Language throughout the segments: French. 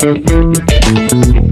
Thank you.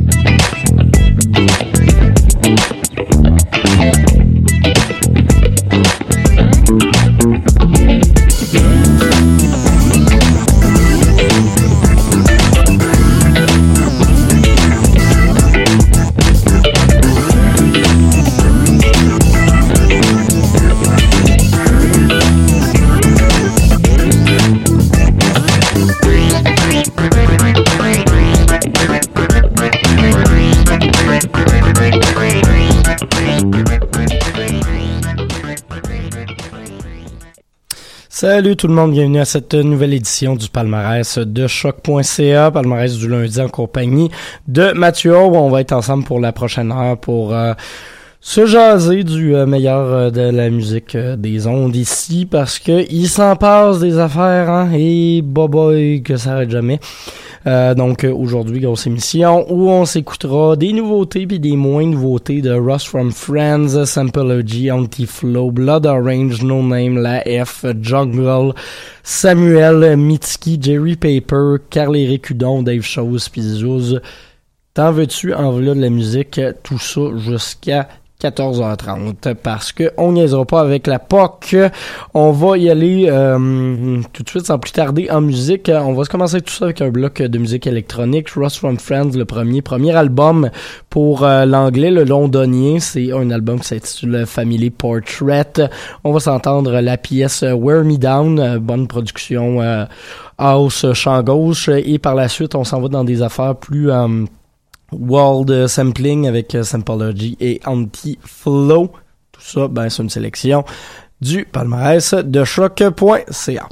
Salut tout le monde, bienvenue à cette nouvelle édition du palmarès de choc.ca, palmarès du lundi en compagnie de Mathieu. On va être ensemble pour la prochaine heure pour euh, se jaser du euh, meilleur euh, de la musique des ondes ici parce que il s'en passe des affaires hein, et boy que ça arrête jamais. Euh, donc aujourd'hui, grosse émission où on s'écoutera des nouveautés puis des moins nouveautés de Ross from Friends, Sampleology, Anti-Flow, Blood Orange, No Name, La F, Jungle, Samuel, Mitski, Jerry Paper, Carl-Éric Hudon, Dave Chose, puis. T'en veux-tu en voilà de la musique, tout ça jusqu'à 14h30 parce que on niaisera pas avec la POC. On va y aller euh, tout de suite sans plus tarder en musique. On va commencer tout ça avec un bloc de musique électronique. Ross from Friends, le premier premier album pour euh, l'anglais, le londonien. C'est un album qui s'intitule Family Portrait. On va s'entendre la pièce Wear Me Down, bonne production euh, house champ gauche et par la suite on s'en va dans des affaires plus World Sampling avec Sampleology et Anti-Flow. Tout ça, ben, c'est une sélection du palmarès de choc.ca.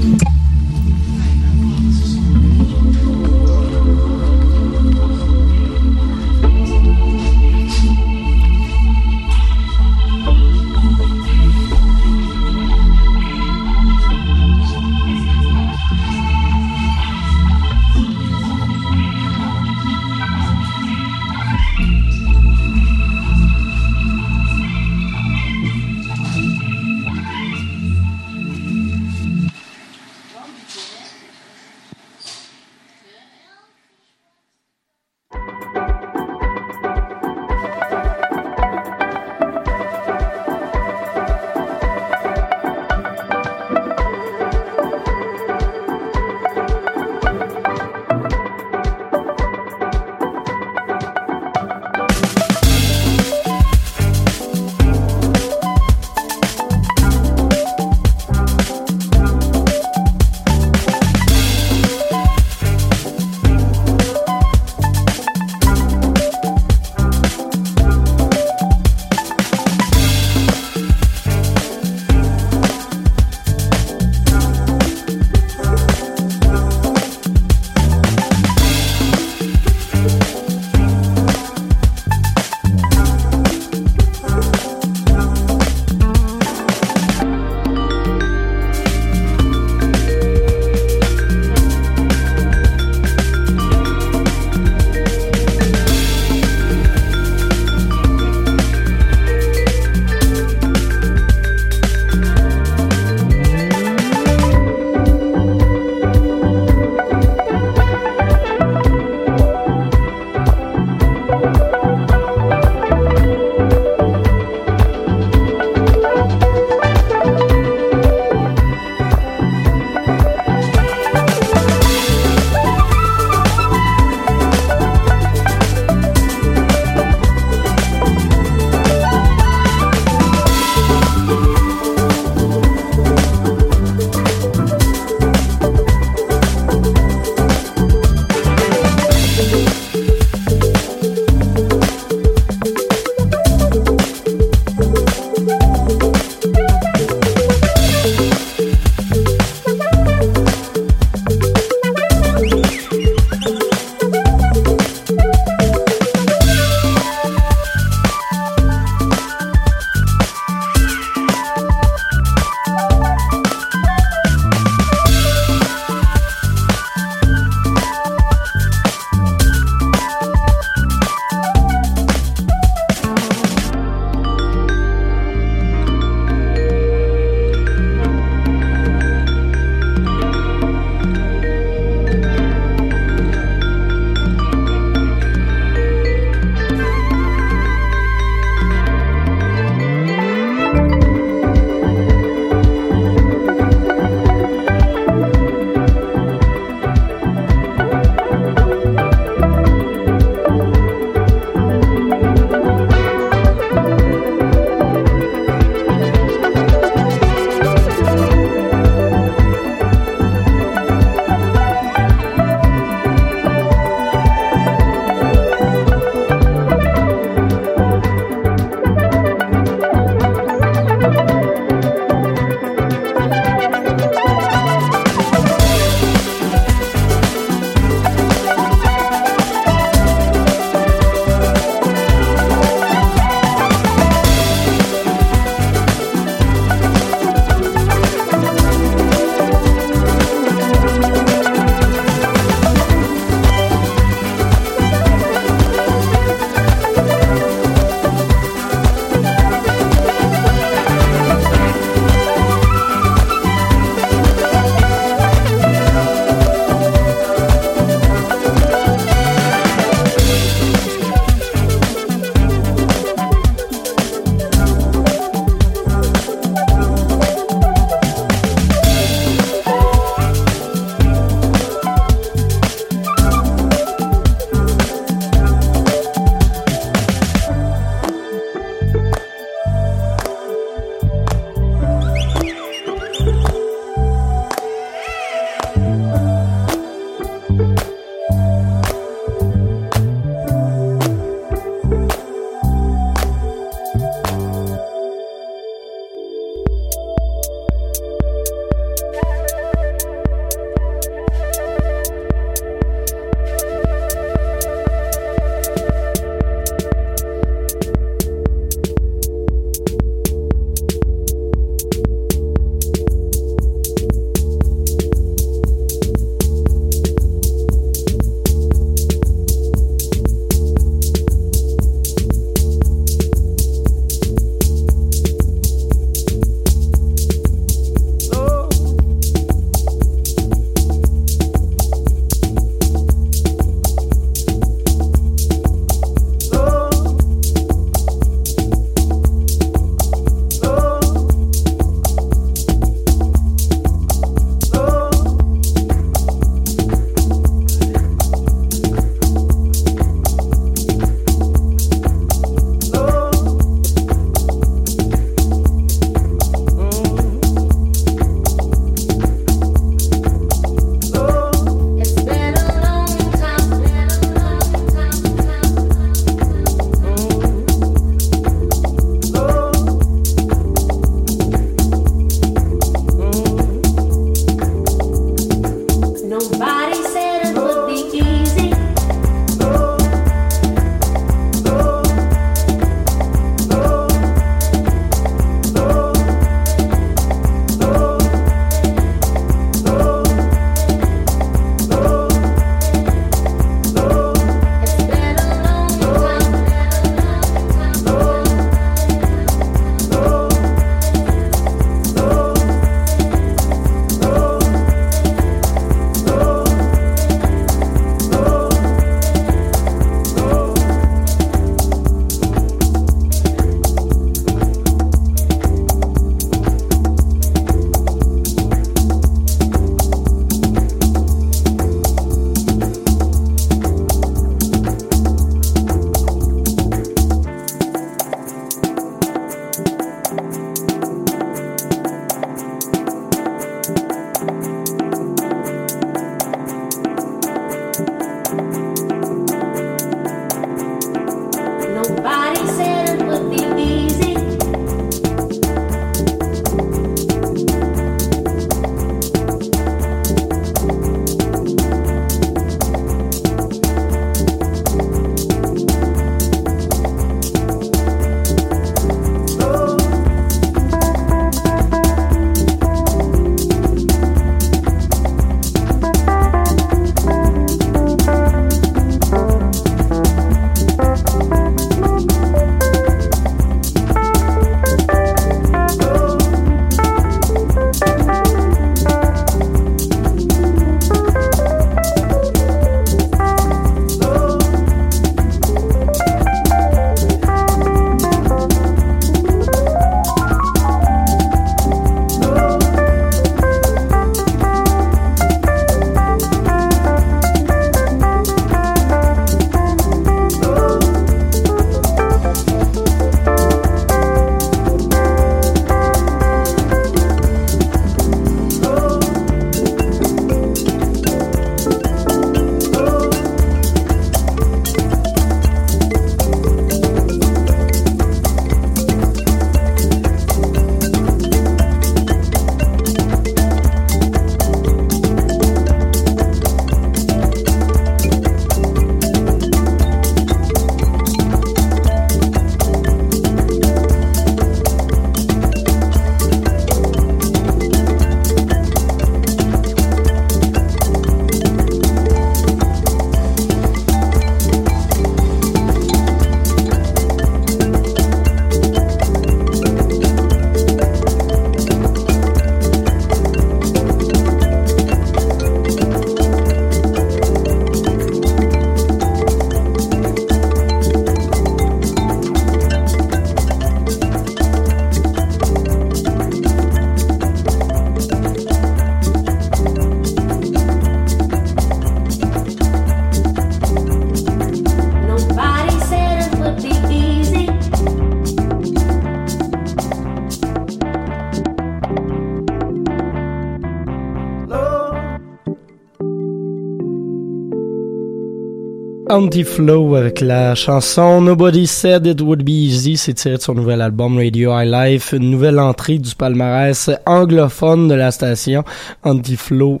Anti-Flow avec la chanson Nobody Said It Would Be Easy. C'est tiré de son nouvel album Radio High Life, une nouvelle entrée du palmarès anglophone de la station Anti-Flow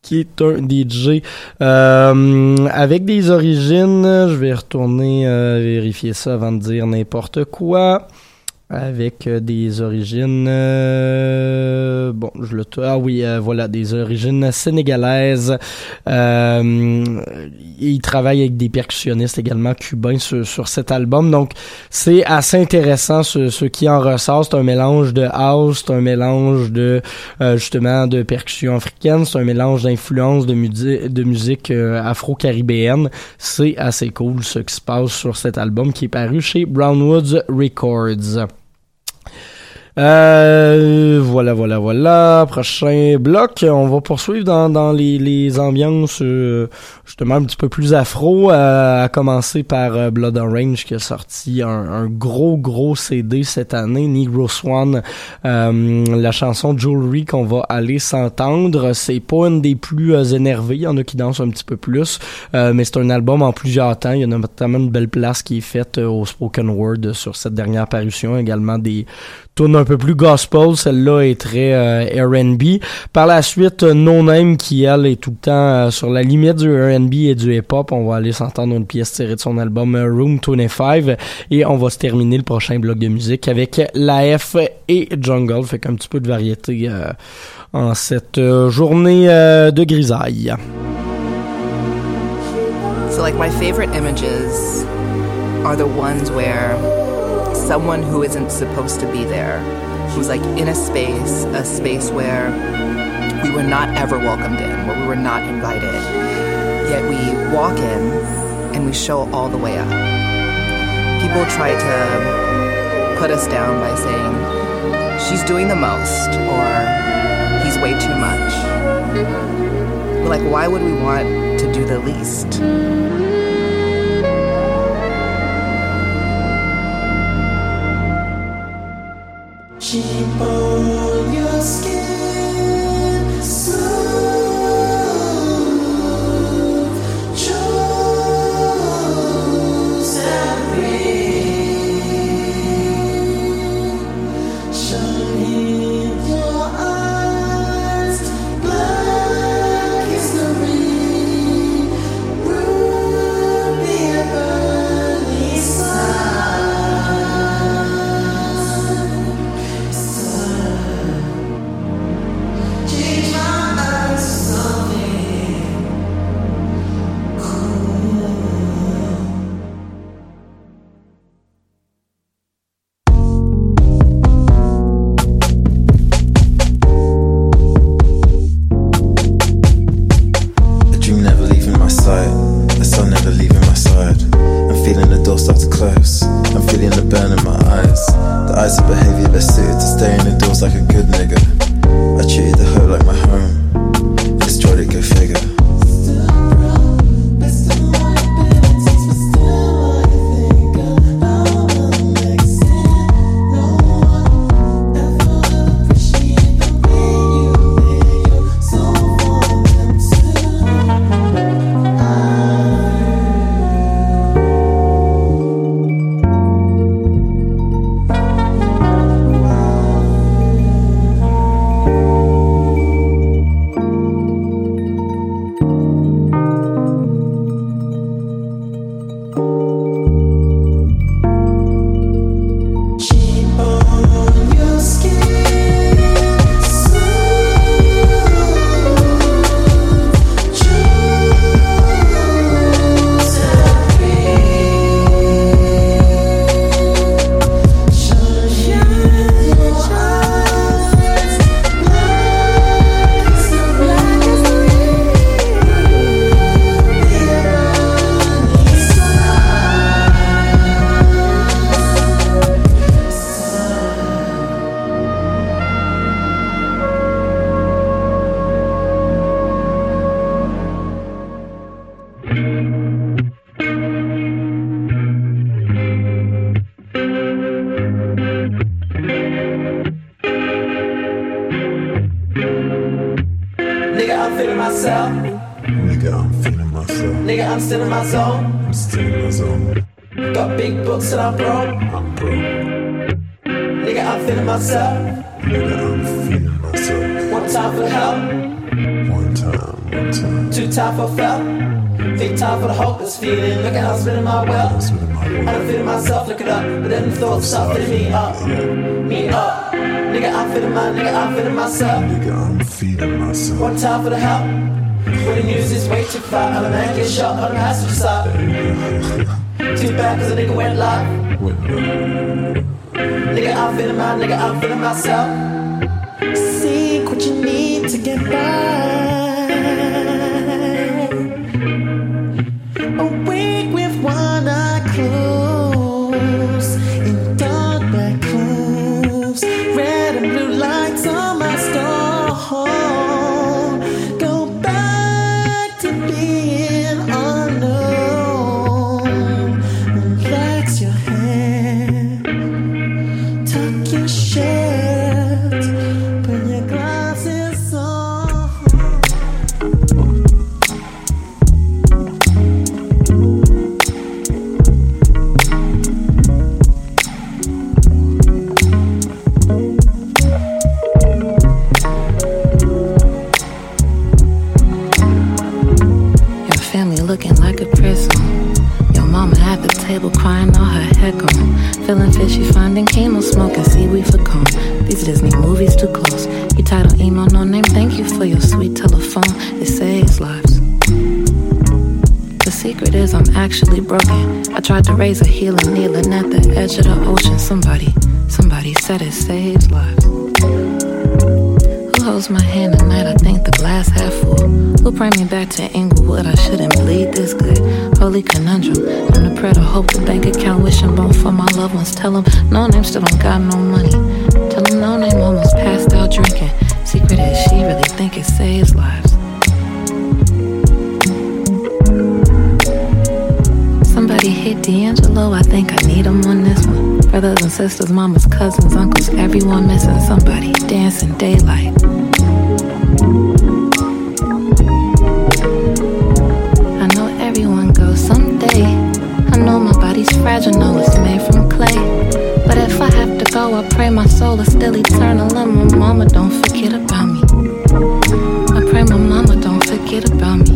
qui est un DJ euh, avec des origines. Je vais retourner euh, vérifier ça avant de dire n'importe quoi avec euh, des origines euh, bon je le ah oui euh, voilà des origines sénégalaises. Euh, il travaille avec des percussionnistes également cubains sur, sur cet album. Donc c'est assez intéressant ce, ce qui en ressort. C'est un mélange de house c'est un mélange de justement de percussion africaine c'est un mélange d'influence de, musique de musique afro-caribéenne. C'est assez cool ce qui se passe sur cet album qui est paru chez Brownwoods Records euh, voilà, voilà, voilà. Prochain bloc, on va poursuivre dans, dans les, les ambiances euh, justement un petit peu plus afro, euh, à commencer par euh, Blood Orange qui a sorti un, un, gros, gros CD cette année, Negro Swan. la chanson Jewelry qu'on va aller s'entendre, c'est pas une des plus énervées, il y en a qui dansent un petit peu plus, mais c'est un album en plusieurs temps. Il y a notamment une belle place qui est faite au Spoken Word sur cette dernière parution, également des tourne un peu plus gospel, celle-là est très euh, R&B. Par la suite, euh, No Name qui elle est tout le temps euh, sur la limite du R&B et du hip-hop. On va aller s'entendre une pièce tirée de son album Room 25 et on va se terminer le prochain bloc de musique avec La F et Jungle. Fait qu'un petit peu de variété en cette journée de grisaille. So like my favorite images are the ones where someone who isn't supposed to be there, who's like in a space, a space where we were not ever welcomed in, where we were not invited. Yet we walk in and we show all the way up. People try to put us down by saying, she's doing the most, or he's way too much. We're like, why would we want to do the least? Keep on your skin spinning my wealth. Spinning my I feeling myself, look it up. But then the thoughts start filling me up. Me up. Nigga, I'm feeling my, nigga, I'm myself. Nigga, I'm feeling myself. One time for the help. When the news is way too far, I'm a man get shot on the passenger side. Too bad cause a nigga went live. Nigga, I'm feeling my, nigga, I'm feeling myself. Seek what you need to get by. You title email, no name. Thank you for your sweet telephone. It saves lives. The secret is I'm actually broken. I tried to raise a healing kneeling at the edge of the ocean. Somebody, somebody said it saves lives. Holds my hand at night? I think the glass half full. Who bring me back to Inglewood? I shouldn't bleed this good. Holy conundrum. I'm the prayer to hope the bank account wishing bone for my loved ones. Tell them no name still don't got no money. Tell them no name almost passed out drinking. Secret is she really think it saves lives. Somebody hit D'Angelo, I think I need him on this one. Brothers and sisters, mamas, cousins, uncles, everyone missing somebody. Dancing daylight. I know everyone goes someday. I know my body's fragile, know it's made from clay. But if I have to go, I pray my soul is still eternal. And my mama don't forget about me. I pray my mama don't forget about me.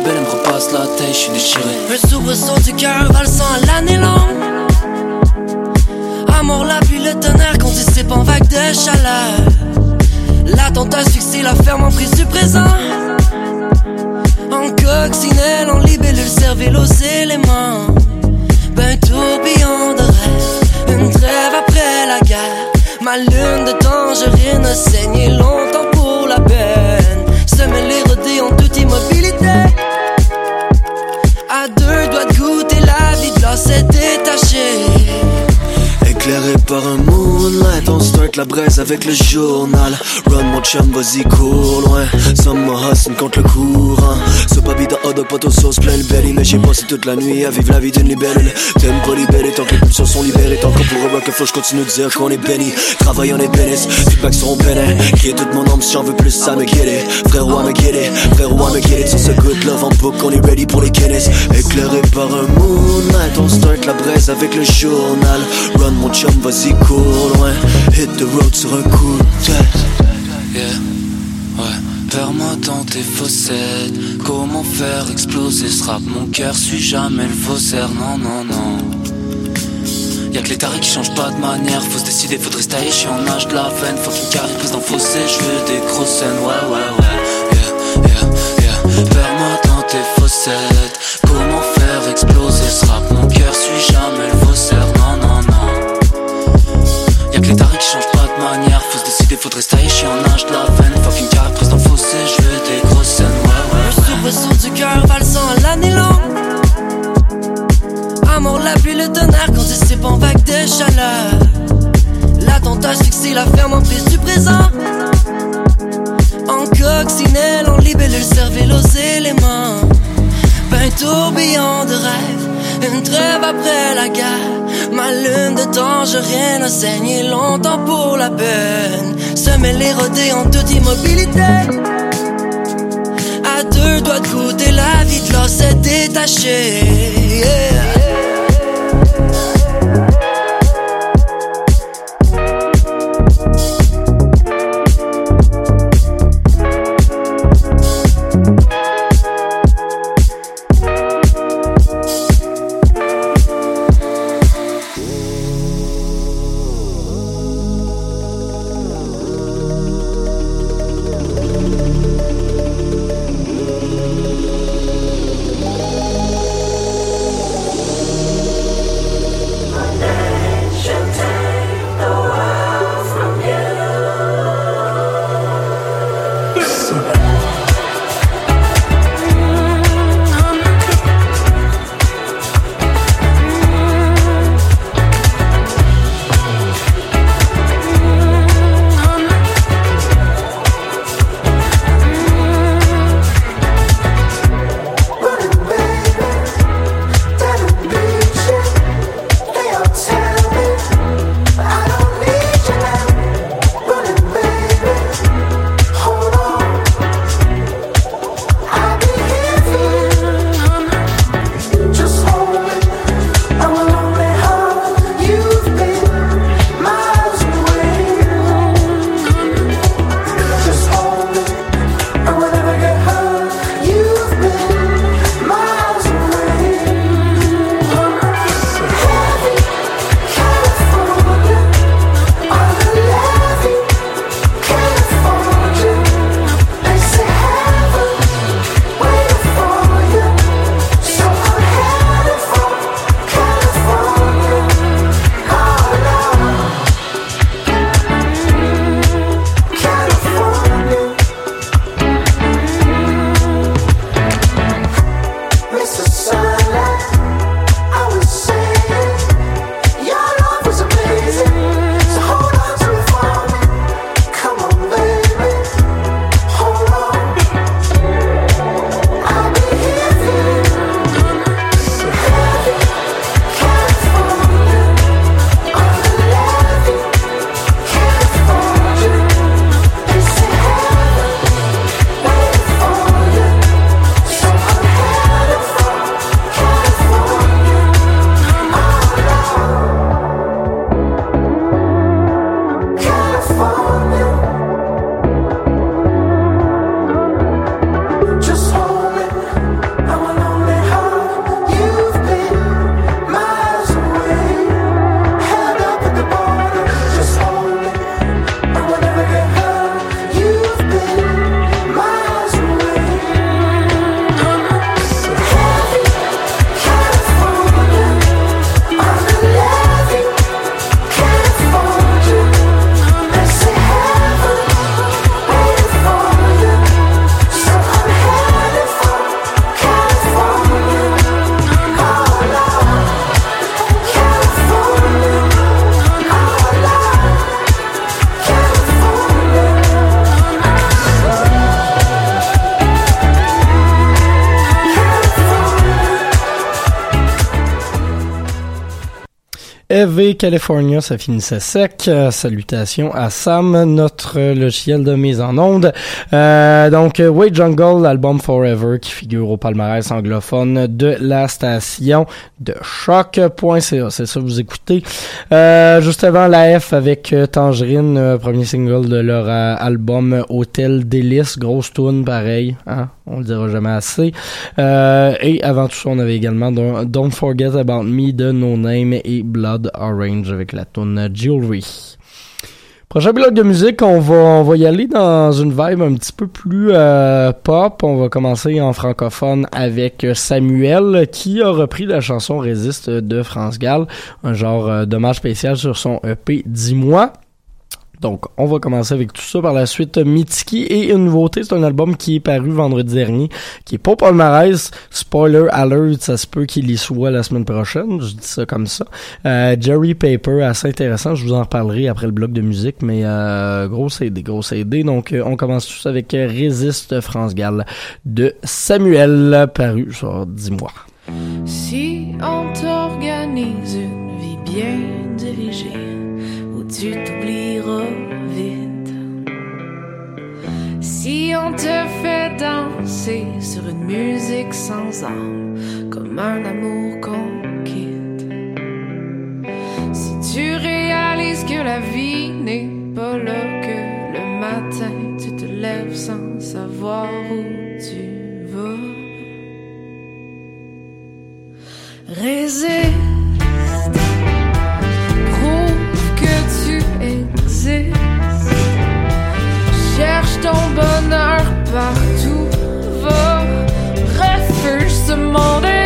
Les décibels, elle me repasse la taille, je suis déchiré. Un soubresaut du cœur valsant à l'année longue. Amour, la pluie, le tonnerre qu'on dissipe en vague de chaleur. L'attente asphyxie la ferme en prise du présent. En coccinelle, en libellule, cervelle aux éléments. Ben tourbillon de rêve, une trêve après la guerre. Ma lune de tangerine a saigné longtemps pour la peine. Semer les rodés en toute immobilité. La vie de l'or s'est détachée. Éclairé par un moonlight, on start la braise avec le journal. Run mon chum, vas-y cours loin. Summer hustle contre le courant. Ce papi de hot dog, poteau sauce, plein le belly. Mais j'ai passé toute la nuit à vivre la vie d'une libellule. T'aimes pas tant que les pulsions sont libérées. Tant qu'on pour rock, que je continue de dire qu'on est béni. Travail, on est bénis. Feedback seront pénés. Crier toute mon âme si j'en veux plus, ça me guérit. Frérot, à me guérir. Frérot, à me guérir. Sur ce good love en book, on est ready pour les Guinness. Éclairé par un moonlight, on start la braise avec le journal. Run mon chum, vas-y cours loin. Hit the road sur un coup de tête. Yeah, ouais. Perds-moi dans tes fossettes. Comment faire exploser ce rap? Mon cœur suit jamais le faussaire. Non, non, non. Y'a que les tarés qui changent pas de manière. Faut se décider, faudrait se tailler. Je suis en âge de la veine. Fucking carré prise dans le fossé. Je veux des grosses scènes. Ouais, ouais, ouais. Yeah, yeah, yeah. Perds-moi dans tes fossettes. La pluie, le tonnerre qu'on dissipe en vague de chaleur. L'attente asphyxie la ferme en prise du présent. En coccinelle, en libellule, cervelle aux éléments. Ben tourbillon de rêve, une trêve après la guerre. Ma lune de tangerine a saigné longtemps pour la peine. Semer les rodés en toute immobilité. Deux doigts de goûter la vie de l'or s'est détachée. Yeah. EV California, ça finissait sec. Euh, salutations à Sam, notre euh, logiciel de mise en onde. Euh, donc, euh, Wade Jungle, l'album Forever, qui figure au palmarès anglophone de la station de choc.ca. C'est ça, vous écoutez. Euh, juste avant la F avec Tangerine, premier single de leur album Hôtel Délice, grosse tune pareil, hein, le dira jamais assez. Euh, et avant tout ça, on avait également Don't Forget About Me de No Name et Blood Orange avec la tune Jewelry. Prochain bloc de musique, on va, on va y aller dans une vibe un petit peu plus euh, pop. On va commencer en francophone avec Samuel qui a repris la chanson Résiste de France Gall, un genre euh, dommage spécial sur son EP 10 mois. Donc, on va commencer avec tout ça. Par la suite, Mitski et une nouveauté, c'est un album qui est paru vendredi dernier, qui est pas palmarès. Spoiler alert, ça se peut qu'il y soit la semaine prochaine. Je dis ça comme ça. Euh, Jerry Paper, assez intéressant. Je vous en reparlerai après le bloc de musique, mais euh, gros CD, gros. Donc, euh, on commence tous avec euh, Résiste France Gall de Samuel, paru sur 10 mois. Si on t'organise une vie bien dirigée, Si on te fait danser sur une musique sans âme, comme un amour qu'on. Si tu réalises que la vie n'est pas là, que le matin tu te lèves sans savoir où tu vas. Résiste, prouve que tu existes. Ton bonheur partout, va, refuse ce monde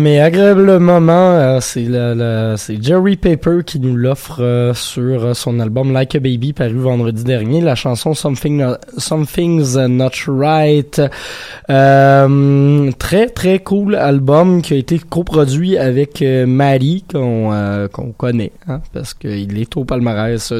mais agréable moment, euh, c'est Jerry Paper qui nous l'offre euh, sur euh, son album Like a Baby paru vendredi dernier, la chanson Something Something's Not Right. Euh, très très cool album qui a été coproduit avec euh, Maddie qu'on qu'on connaît hein, parce qu'il est au palmarès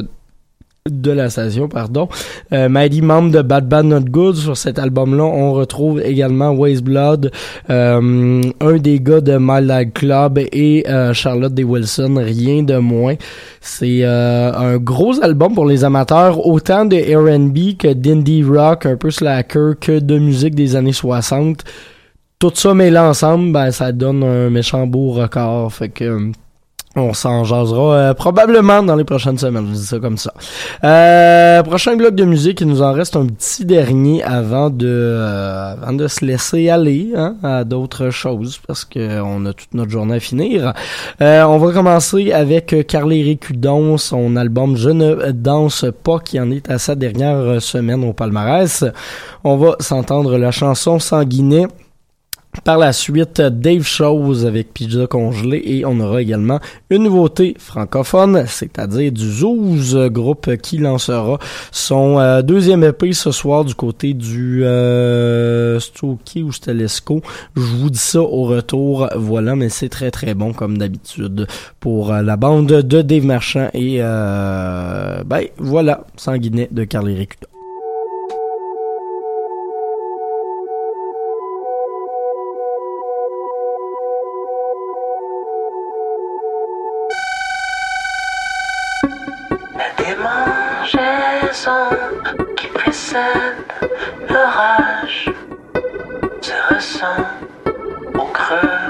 de la station, pardon. Euh, membre de Bad Bad Not Good, sur cet album-là, on retrouve également Waste Blood, euh, un des gars de My Life Club et euh, Charlotte D. Wilson, rien de moins. C'est euh, un gros album pour les amateurs, autant de R&B que d'indie rock, un peu slacker, que de musique des années 60. Tout ça mêlé ensemble, ben, ça donne un méchant beau record. Fait que... on s'en jasera euh, probablement dans les prochaines semaines, je dis ça comme ça. Euh, prochain bloc de musique, il nous en reste un petit dernier avant de euh, avant de se laisser aller hein, à d'autres choses parce que on a toute notre journée à finir. Euh, on va commencer avec Carly Récudon, son album Je ne danse pas qui en est à sa dernière semaine au palmarès. On va s'entendre la chanson Sanguinet. Par la suite, Dave Chose avec Pizza congelé et on aura également une nouveauté francophone, c'est-à-dire du Zouz, groupe qui lancera son euh, deuxième EP ce soir du côté du euh, Stocky ou Stelesco. Je vous dis ça au retour, voilà, mais c'est très très bon comme d'habitude pour euh, la bande de Dave Marchand et euh, ben voilà, Sanguinet de Carly Récudon. L'orage se ressent au creux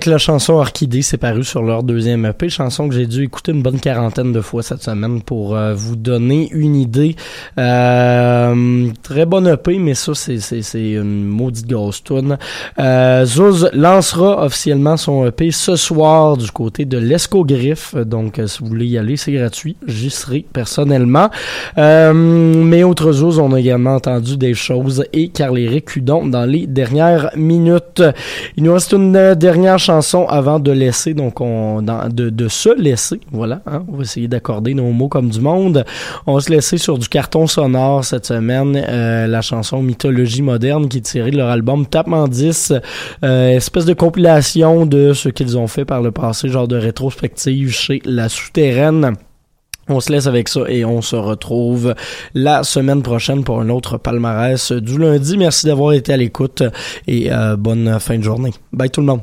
avec la chanson Orchidée, c'est paru sur leur deuxième EP, chanson que j'ai dû écouter une bonne quarantaine de fois cette semaine pour euh, vous donner une idée. Euh, euh, très bonne EP, mais ça, c'est une maudite grosse toune. Euh, Zouz lancera officiellement son EP ce soir du côté de l'Escogriffe. Donc, euh, si vous voulez y aller, c'est gratuit. J'y serai personnellement. Euh, mais autre Zouz, on a également entendu des choses et Carly Récudon dans les dernières minutes. Il nous reste une dernière chanson avant de laisser, donc on, de, de se laisser. Voilà, hein, on va essayer d'accorder nos mots comme du monde. On va se laisser sur du carton sonore cette semaine euh, la chanson Mythologie moderne qui est tirée de leur album Tapement 10, euh, espèce de compilation de ce qu'ils ont fait par le passé, genre de rétrospective chez La Souterraine. On se laisse avec ça et on se retrouve la semaine prochaine pour un autre palmarès du lundi. Merci d'avoir été à l'écoute et euh, bonne fin de journée. Bye tout le monde.